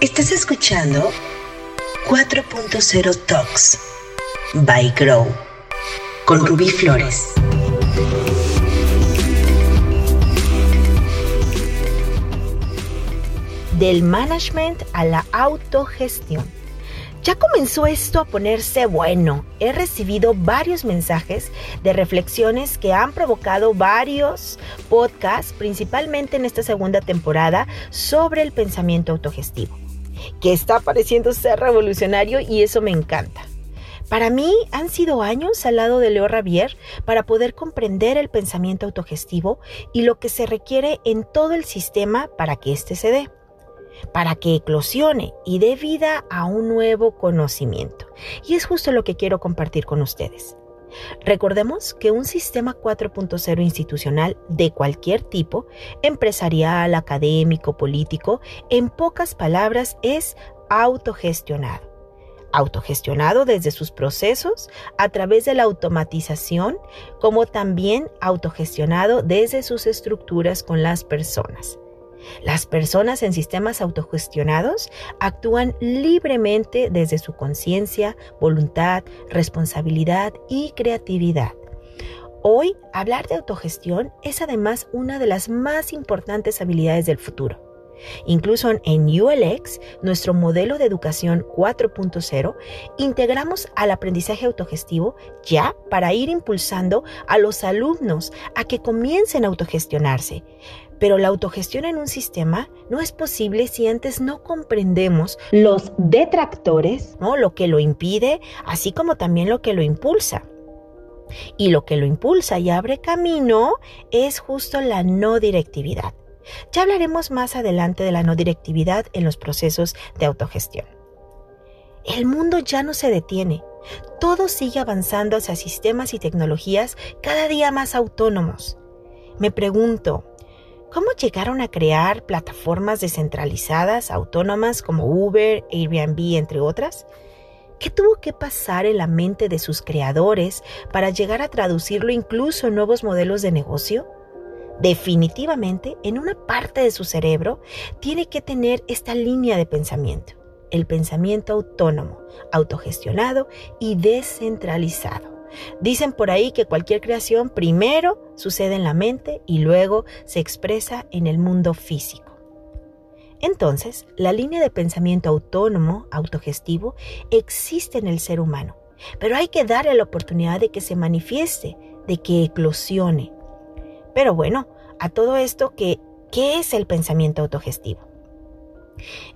Estás escuchando 4.0 Talks by Grow con Rubí Flores. Del management a la autogestión. Ya comenzó esto a ponerse bueno. He recibido varios mensajes de reflexiones que han provocado varios podcasts, principalmente en esta segunda temporada, sobre el pensamiento autogestivo, que está pareciendo ser revolucionario y eso me encanta. Para mí han sido años al lado de Leo Ravier para poder comprender el pensamiento autogestivo y lo que se requiere en todo el sistema para que éste se dé para que eclosione y dé vida a un nuevo conocimiento. Y es justo lo que quiero compartir con ustedes. Recordemos que un sistema 4.0 institucional de cualquier tipo, empresarial, académico, político, en pocas palabras es autogestionado. Autogestionado desde sus procesos a través de la automatización, como también autogestionado desde sus estructuras con las personas. Las personas en sistemas autogestionados actúan libremente desde su conciencia, voluntad, responsabilidad y creatividad. Hoy, hablar de autogestión es además una de las más importantes habilidades del futuro. Incluso en ULX, nuestro modelo de educación 4.0, integramos al aprendizaje autogestivo ya para ir impulsando a los alumnos a que comiencen a autogestionarse, pero la autogestión en un sistema no es posible si antes no comprendemos los detractores, ¿no? lo que lo impide, así como también lo que lo impulsa. Y lo que lo impulsa y abre camino es justo la no directividad. Ya hablaremos más adelante de la no directividad en los procesos de autogestión. El mundo ya no se detiene. Todo sigue avanzando hacia sistemas y tecnologías cada día más autónomos. Me pregunto, ¿Cómo llegaron a crear plataformas descentralizadas, autónomas como Uber, Airbnb, entre otras? ¿Qué tuvo que pasar en la mente de sus creadores para llegar a traducirlo incluso en nuevos modelos de negocio? Definitivamente, en una parte de su cerebro tiene que tener esta línea de pensamiento, el pensamiento autónomo, autogestionado y descentralizado. Dicen por ahí que cualquier creación primero sucede en la mente y luego se expresa en el mundo físico. Entonces, la línea de pensamiento autónomo, autogestivo, existe en el ser humano, pero hay que darle la oportunidad de que se manifieste, de que eclosione. Pero bueno, a todo esto, ¿qué, qué es el pensamiento autogestivo?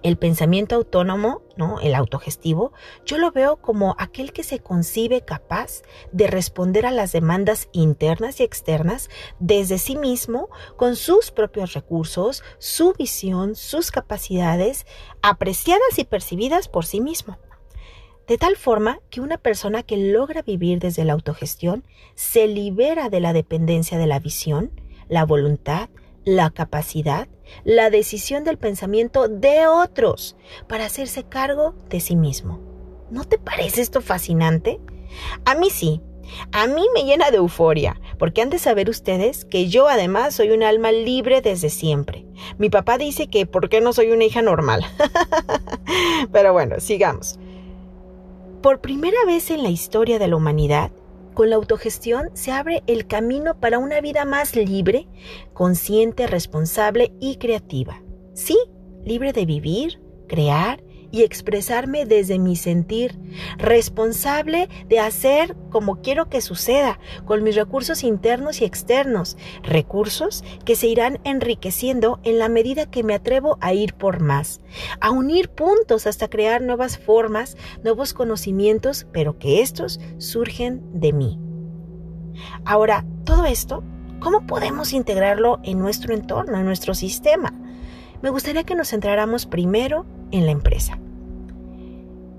El pensamiento autónomo, ¿no? El autogestivo, yo lo veo como aquel que se concibe capaz de responder a las demandas internas y externas desde sí mismo, con sus propios recursos, su visión, sus capacidades, apreciadas y percibidas por sí mismo. De tal forma que una persona que logra vivir desde la autogestión se libera de la dependencia de la visión, la voluntad, la capacidad, la decisión del pensamiento de otros para hacerse cargo de sí mismo. ¿No te parece esto fascinante? A mí sí. A mí me llena de euforia, porque han de saber ustedes que yo además soy un alma libre desde siempre. Mi papá dice que ¿por qué no soy una hija normal? Pero bueno, sigamos. Por primera vez en la historia de la humanidad, con la autogestión se abre el camino para una vida más libre, consciente, responsable y creativa. Sí, libre de vivir, crear y expresarme desde mi sentir, responsable de hacer como quiero que suceda, con mis recursos internos y externos, recursos que se irán enriqueciendo en la medida que me atrevo a ir por más, a unir puntos hasta crear nuevas formas, nuevos conocimientos, pero que estos surgen de mí. Ahora, todo esto, ¿cómo podemos integrarlo en nuestro entorno, en nuestro sistema? Me gustaría que nos centráramos primero en la empresa.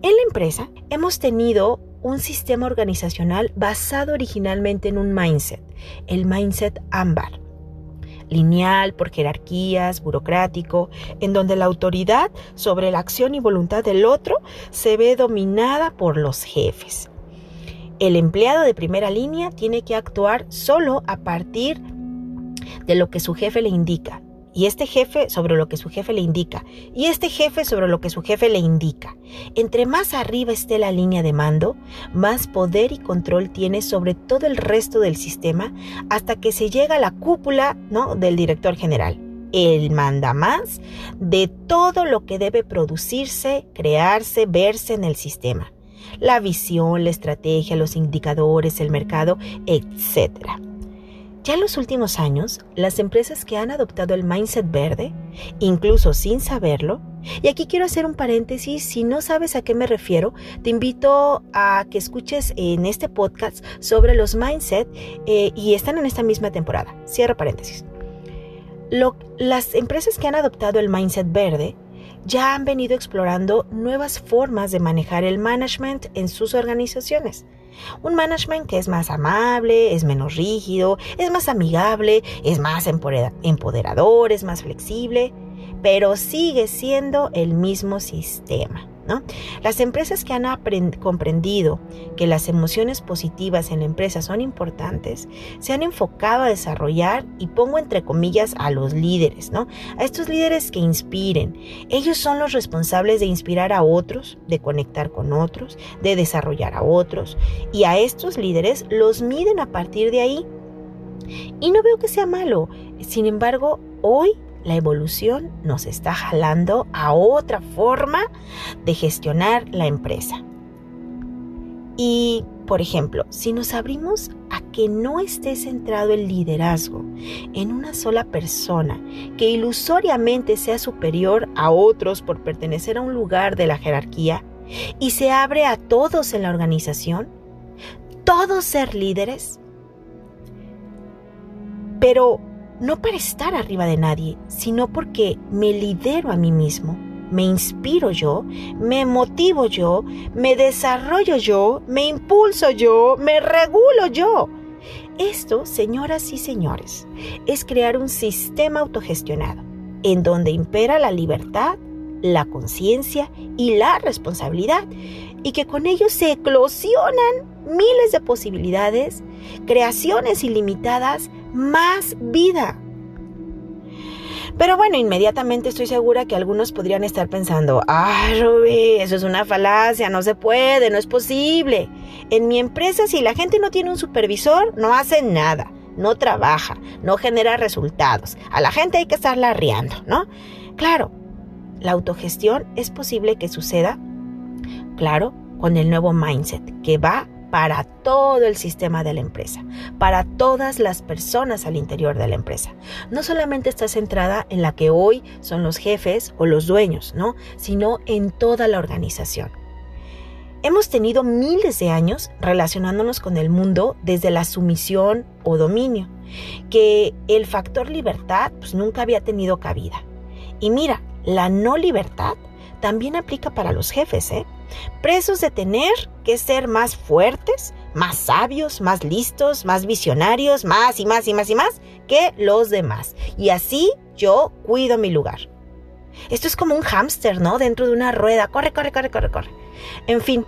En la empresa hemos tenido un sistema organizacional basado originalmente en un mindset, el mindset ámbar. Lineal por jerarquías, burocrático, en donde la autoridad sobre la acción y voluntad del otro se ve dominada por los jefes. El empleado de primera línea tiene que actuar solo a partir de lo que su jefe le indica y este jefe sobre lo que su jefe le indica, y este jefe sobre lo que su jefe le indica. Entre más arriba esté la línea de mando, más poder y control tiene sobre todo el resto del sistema hasta que se llega a la cúpula ¿no? del director general. Él manda más de todo lo que debe producirse, crearse, verse en el sistema. La visión, la estrategia, los indicadores, el mercado, etcétera. Ya en los últimos años, las empresas que han adoptado el mindset verde, incluso sin saberlo, y aquí quiero hacer un paréntesis, si no sabes a qué me refiero, te invito a que escuches en este podcast sobre los mindset eh, y están en esta misma temporada. Cierro paréntesis. las empresas que han adoptado el mindset verde ya han venido explorando nuevas formas de manejar el management en sus organizaciones. Un management que es más amable, es menos rígido, es más amigable, es más empoderador, es más flexible, pero sigue siendo el mismo sistema. Las empresas que han comprendido que las emociones positivas en la empresa son importantes, se han enfocado a desarrollar, y pongo entre comillas, a los líderes, ¿no? A estos líderes que inspiren. Ellos son los responsables de inspirar a otros, de conectar con otros, de desarrollar a otros, y a estos líderes los miden a partir de ahí. Y no veo que sea malo. Sin embargo, hoy la evolución nos está jalando a otra forma de gestionar la empresa. Y, por ejemplo, si nos abrimos a que no esté centrado el liderazgo en una sola persona que ilusoriamente sea superior a otros por pertenecer a un lugar de la jerarquía y se abre a todos en la organización, todos ser líderes, pero no para estar arriba de nadie, sino porque me lidero a mí mismo, me inspiro yo, me motivo yo, me desarrollo yo, me impulso yo, me regulo yo. Esto, señoras y señores, es crear un sistema autogestionado, en donde impera la libertad, la conciencia y la responsabilidad, y que con ello se eclosionan miles de posibilidades, creaciones ilimitadas, más vida. Pero bueno, inmediatamente estoy segura que algunos podrían estar pensando, ah, Ruby, eso es una falacia, no se puede, no es posible. En mi empresa, si la gente no tiene un supervisor, no hace nada, no trabaja, no genera resultados. A la gente hay que estarla arriando, ¿no? Claro, la autogestión es posible que suceda, claro, con el nuevo mindset, que va para todo el sistema de la empresa, para todas las personas al interior de la empresa. No solamente está centrada en la que hoy son los jefes o los dueños, ¿no? Sino en toda la organización. Hemos tenido miles de años relacionándonos con el mundo desde la sumisión o dominio, que el factor libertad pues, nunca había tenido cabida. Y mira, la no libertad también aplica para los jefes, ¿eh? Presos de tener que ser más fuertes, más sabios, más listos, más visionarios, más y más y más y más que los demás. Y así yo cuido mi lugar. Esto es como un hámster, ¿no? Dentro de una rueda. Corre, corre, corre, corre, corre. En fin,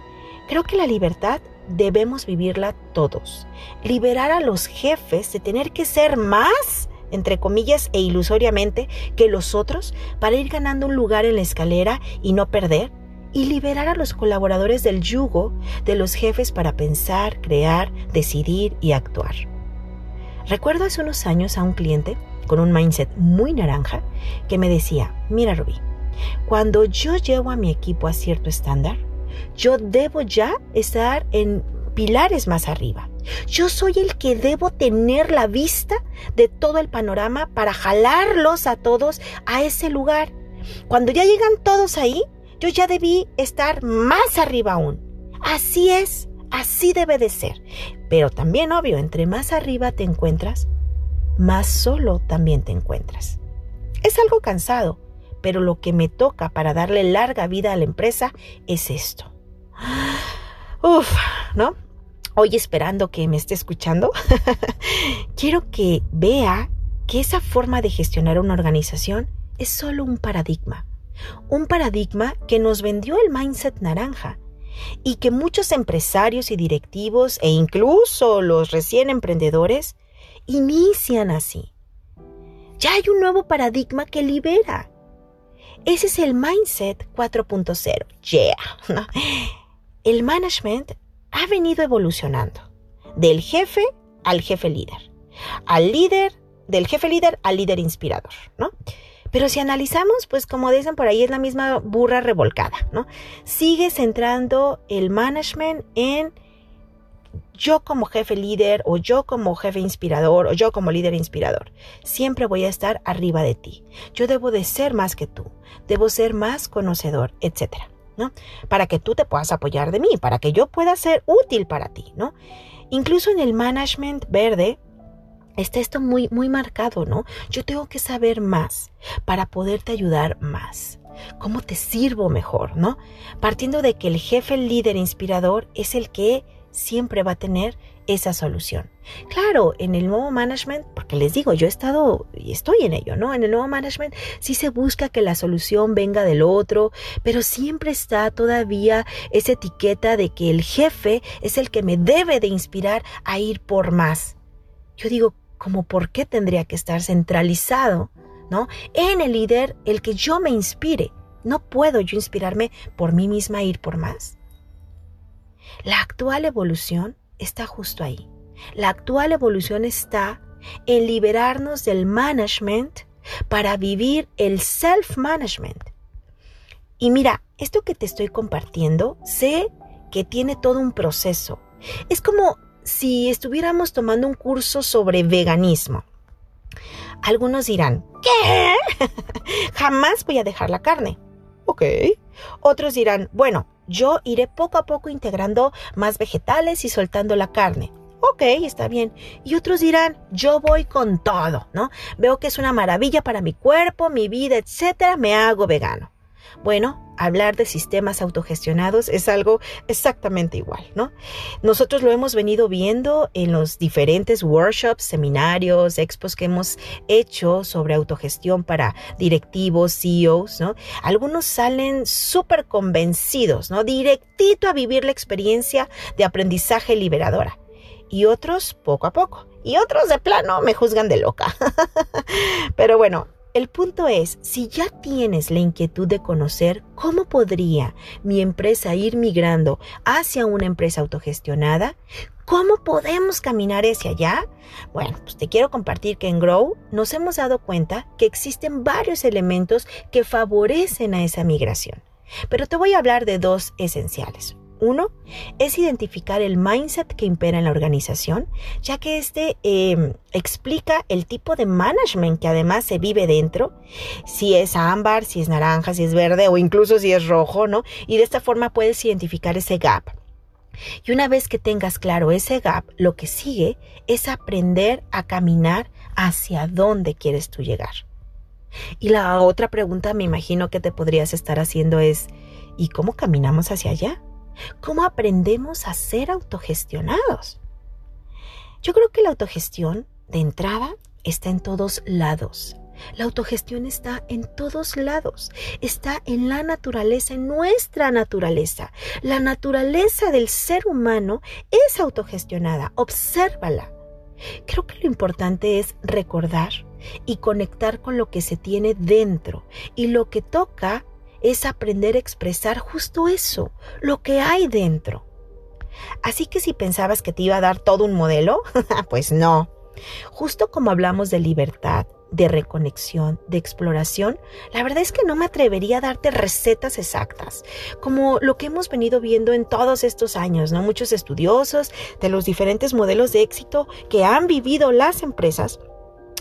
creo que la libertad debemos vivirla todos. Liberar a los jefes de tener que ser más entre comillas e ilusoriamente, que los otros para ir ganando un lugar en la escalera y no perder, y liberar a los colaboradores del yugo de los jefes para pensar, crear, decidir y actuar. Recuerdo hace unos años a un cliente con un mindset muy naranja que me decía, mira Rubí, cuando yo llevo a mi equipo a cierto estándar, yo debo ya estar en pilares más arriba. Yo soy el que debo tener la vista de todo el panorama para jalarlos a todos a ese lugar. Cuando ya llegan todos ahí, yo ya debí estar más arriba aún. Así es, así debe de ser. Pero también, obvio, entre más arriba te encuentras, más solo también te encuentras. Es algo cansado, pero lo que me toca para darle larga vida a la empresa es esto. Uf, ¿no? hoy esperando que me esté escuchando, quiero que vea que esa forma de gestionar una organización es solo un paradigma. Un paradigma que nos vendió el mindset naranja y que muchos empresarios y directivos e incluso los recién emprendedores inician así. Ya hay un nuevo paradigma que libera. Ese es el mindset 4.0. Yeah. El management ha venido evolucionando del jefe al jefe líder, al líder, del jefe líder al líder inspirador, ¿no? Pero si analizamos, pues como dicen por ahí, es la misma burra revolcada, ¿no? Sigue centrando el management en yo como jefe líder o yo como jefe inspirador o yo como líder inspirador. Siempre voy a estar arriba de ti. Yo debo de ser más que tú. Debo ser más conocedor, etcétera, ¿no? Para que tú te puedas apoyar de mí, para que yo pueda ser útil para ti, ¿no? Incluso en el management verde, está esto muy, muy marcado, ¿no? Yo tengo que saber más para poderte ayudar más. ¿Cómo te sirvo mejor, no? Partiendo de que el jefe el líder inspirador es el que siempre va a tener esa solución. Claro, en el nuevo management, porque les digo, yo he estado y estoy en ello, ¿no? En el nuevo management sí se busca que la solución venga del otro, pero siempre está todavía esa etiqueta de que el jefe es el que me debe de inspirar a ir por más. Yo digo, como por qué tendría que estar centralizado, ¿no? En el líder, el que yo me inspire. No puedo yo inspirarme por mí misma a ir por más. La actual evolución está justo ahí. La actual evolución está en liberarnos del management para vivir el self-management. Y mira, esto que te estoy compartiendo, sé que tiene todo un proceso. Es como si estuviéramos tomando un curso sobre veganismo. Algunos dirán, ¿qué? Jamás voy a dejar la carne. Ok. Otros dirán, bueno, yo iré poco a poco integrando más vegetales y soltando la carne. Ok, está bien. Y otros dirán, yo voy con todo, ¿no? Veo que es una maravilla para mi cuerpo, mi vida, etcétera, me hago vegano. Bueno, hablar de sistemas autogestionados es algo exactamente igual, ¿no? Nosotros lo hemos venido viendo en los diferentes workshops, seminarios, expos que hemos hecho sobre autogestión para directivos, CEOs, ¿no? Algunos salen súper convencidos, ¿no? Directito a vivir la experiencia de aprendizaje liberadora. Y otros poco a poco. Y otros de plano me juzgan de loca. Pero bueno, el punto es, si ya tienes la inquietud de conocer cómo podría mi empresa ir migrando hacia una empresa autogestionada, ¿cómo podemos caminar hacia allá? Bueno, pues te quiero compartir que en Grow nos hemos dado cuenta que existen varios elementos que favorecen a esa migración. Pero te voy a hablar de dos esenciales. Uno es identificar el mindset que impera en la organización, ya que este em, explica el tipo de management que además se vive dentro, si es ámbar, si es naranja, si es verde o incluso si es rojo, ¿no? Y de esta forma puedes identificar ese gap. Y una vez que tengas claro ese gap, lo que sigue es aprender a caminar hacia dónde quieres tú llegar. Y la otra pregunta me imagino que te podrías estar haciendo es, ¿y cómo caminamos hacia allá? ¿Cómo aprendemos a ser autogestionados? Yo creo que la autogestión, de entrada, está en todos lados. La autogestión está en todos lados, está en la naturaleza, en nuestra naturaleza. La naturaleza del ser humano es autogestionada, obsérvala. Creo que lo importante es recordar y conectar con lo que se tiene dentro y lo que toca es aprender a expresar justo eso, lo que hay dentro. Así que si pensabas que te iba a dar todo un modelo, pues no. Justo como hablamos de libertad, de reconexión, de exploración, la verdad es que no me atrevería a darte recetas exactas, como lo que hemos venido viendo en todos estos años, ¿no? Muchos estudiosos de los diferentes modelos de éxito que han vivido las empresas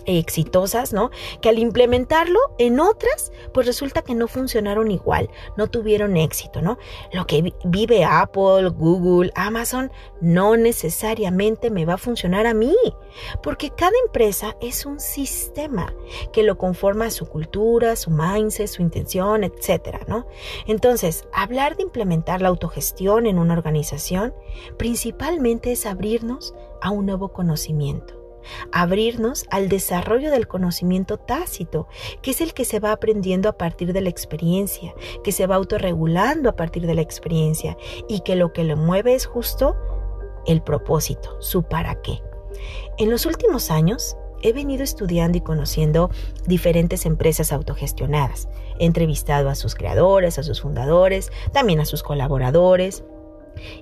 exitosas, ¿no? Que al implementarlo en otras, pues resulta que no funcionaron igual, no tuvieron éxito, ¿no? Lo que vive Apple, Google, Amazon, no necesariamente me va a funcionar a mí, porque cada empresa es un sistema que lo conforma su cultura, su mindset, su intención, etcétera, ¿no? Entonces, hablar de implementar la autogestión en una organización principalmente es abrirnos a un nuevo conocimiento abrirnos al desarrollo del conocimiento tácito, que es el que se va aprendiendo a partir de la experiencia, que se va autorregulando a partir de la experiencia y que lo que lo mueve es justo el propósito, su para qué. En los últimos años, he venido estudiando y conociendo diferentes empresas autogestionadas. He entrevistado a sus creadores, a sus fundadores, también a sus colaboradores.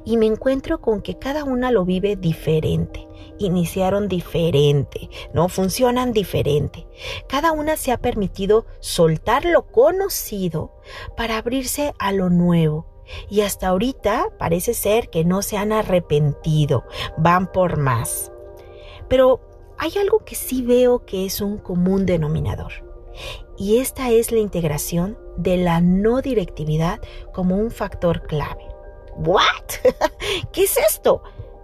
Y me encuentro con que cada una lo vive diferente. Iniciaron diferente, no funcionan diferente. Cada una se ha permitido soltar lo conocido para abrirse a lo nuevo y hasta ahorita parece ser que no se han arrepentido, van por más. Pero hay algo que sí veo que es un común denominador. Y esta es la integración de la no directividad como un factor clave. ¿What? ¿Qué es esto?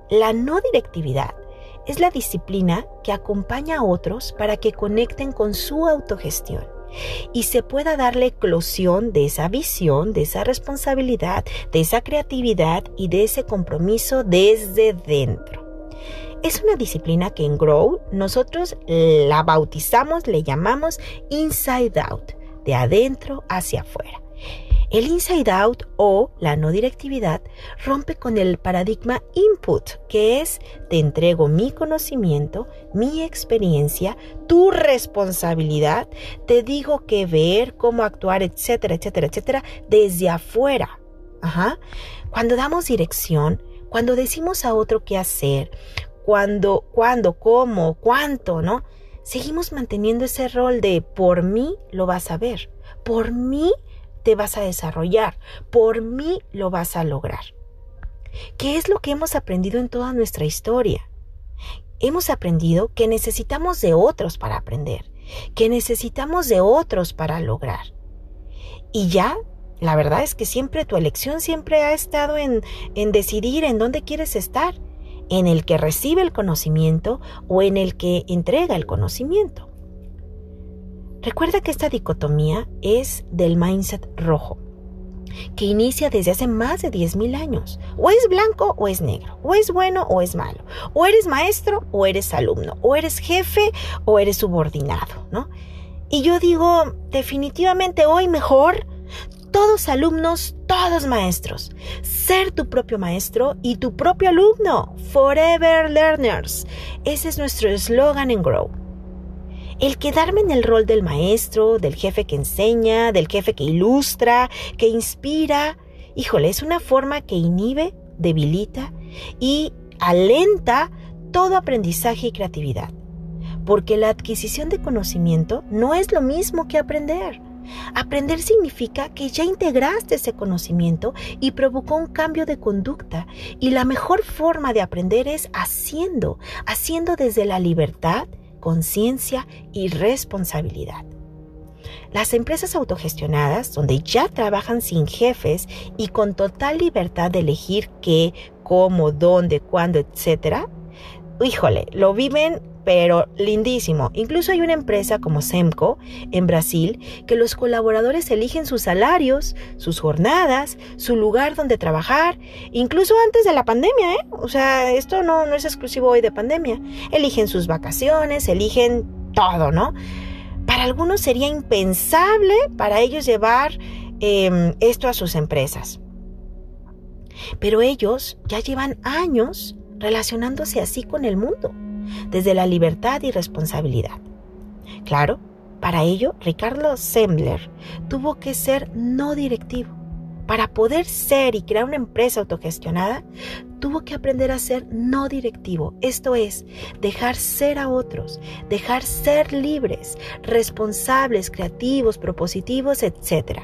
La no directividad es la disciplina que acompaña a otros para que conecten con su autogestión y se pueda darle eclosión de esa visión, de esa responsabilidad, de esa creatividad y de ese compromiso desde dentro. Es una disciplina que en Grow nosotros la bautizamos, le llamamos Inside Out, de adentro hacia afuera. El inside out o la no directividad rompe con el paradigma input, que es te entrego mi conocimiento, mi experiencia, tu responsabilidad, te digo qué ver, cómo actuar, etcétera, etcétera, etcétera, desde afuera. Ajá. Cuando damos dirección, cuando decimos a otro qué hacer, cuando, cuándo, cómo, cuánto, ¿no? Seguimos manteniendo ese rol de por mí lo vas a ver, por mí te vas a desarrollar, por mí lo vas a lograr. ¿Qué es lo que hemos aprendido en toda nuestra historia? Hemos aprendido que necesitamos de otros para aprender, que necesitamos de otros para lograr. Y ya, la verdad es que siempre tu elección siempre ha estado en, en decidir en dónde quieres estar, en el que recibe el conocimiento o en el que entrega el conocimiento. Recuerda que esta dicotomía es del mindset rojo, que inicia desde hace más de 10.000 años. O es blanco o es negro, o es bueno o es malo, o eres maestro o eres alumno, o eres jefe o eres subordinado, ¿no? Y yo digo, definitivamente hoy mejor, todos alumnos, todos maestros. Ser tu propio maestro y tu propio alumno. Forever Learners. Ese es nuestro eslogan en Grow. El quedarme en el rol del maestro, del jefe que enseña, del jefe que ilustra, que inspira, híjole, es una forma que inhibe, debilita y alenta todo aprendizaje y creatividad. Porque la adquisición de conocimiento no es lo mismo que aprender. Aprender significa que ya integraste ese conocimiento y provocó un cambio de conducta. Y la mejor forma de aprender es haciendo, haciendo desde la libertad conciencia y responsabilidad. Las empresas autogestionadas, donde ya trabajan sin jefes y con total libertad de elegir qué, cómo, dónde, cuándo, etc., híjole, lo viven pero lindísimo. Incluso hay una empresa como Semco en Brasil que los colaboradores eligen sus salarios, sus jornadas, su lugar donde trabajar, incluso antes de la pandemia, ¿eh? O sea, esto no, no es exclusivo hoy de pandemia. Eligen sus vacaciones, eligen todo, ¿no? Para algunos sería impensable para ellos llevar em, esto a sus empresas. Pero ellos ya llevan años relacionándose así con el mundo desde la libertad y responsabilidad. Claro, para ello, Ricardo Sembler tuvo que ser no directivo. Para poder ser y crear una empresa autogestionada, tuvo que aprender a ser no directivo, esto es, dejar ser a otros, dejar ser libres, responsables, creativos, propositivos, etc.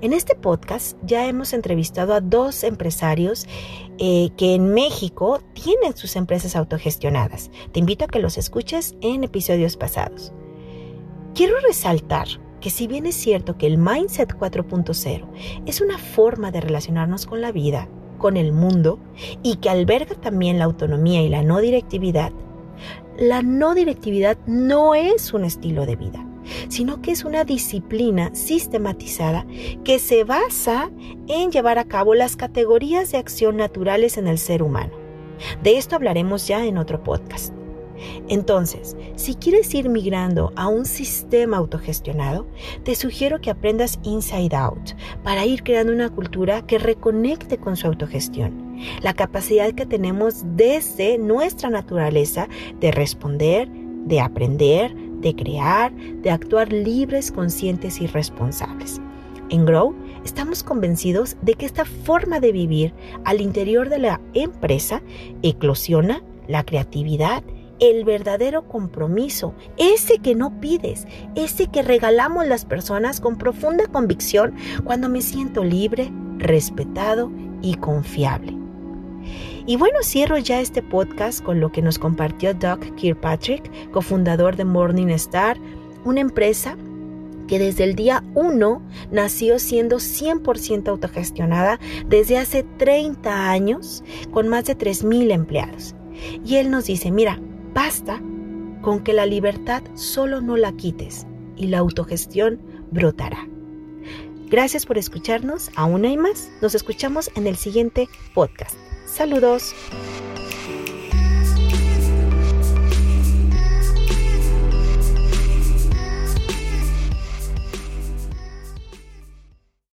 En este podcast ya hemos entrevistado a dos empresarios eh, que en México tienen sus empresas autogestionadas. Te invito a que los escuches en episodios pasados. Quiero resaltar que si bien es cierto que el Mindset 4.0 es una forma de relacionarnos con la vida, con el mundo, y que alberga también la autonomía y la no directividad, la no directividad no es un estilo de vida sino que es una disciplina sistematizada que se basa en llevar a cabo las categorías de acción naturales en el ser humano. De esto hablaremos ya en otro podcast. Entonces, si quieres ir migrando a un sistema autogestionado, te sugiero que aprendas Inside Out para ir creando una cultura que reconecte con su autogestión, la capacidad que tenemos desde nuestra naturaleza de responder, de aprender, de crear, de actuar libres, conscientes y responsables. En Grow estamos convencidos de que esta forma de vivir al interior de la empresa eclosiona la creatividad, el verdadero compromiso, ese que no pides, ese que regalamos las personas con profunda convicción cuando me siento libre, respetado y confiable. Y bueno, cierro ya este podcast con lo que nos compartió Doug Kirkpatrick, cofundador de Morning Star, una empresa que desde el día 1 nació siendo 100% autogestionada desde hace 30 años con más de 3.000 empleados. Y él nos dice, mira, basta con que la libertad solo no la quites y la autogestión brotará. Gracias por escucharnos, aún hay más, nos escuchamos en el siguiente podcast. Saludos.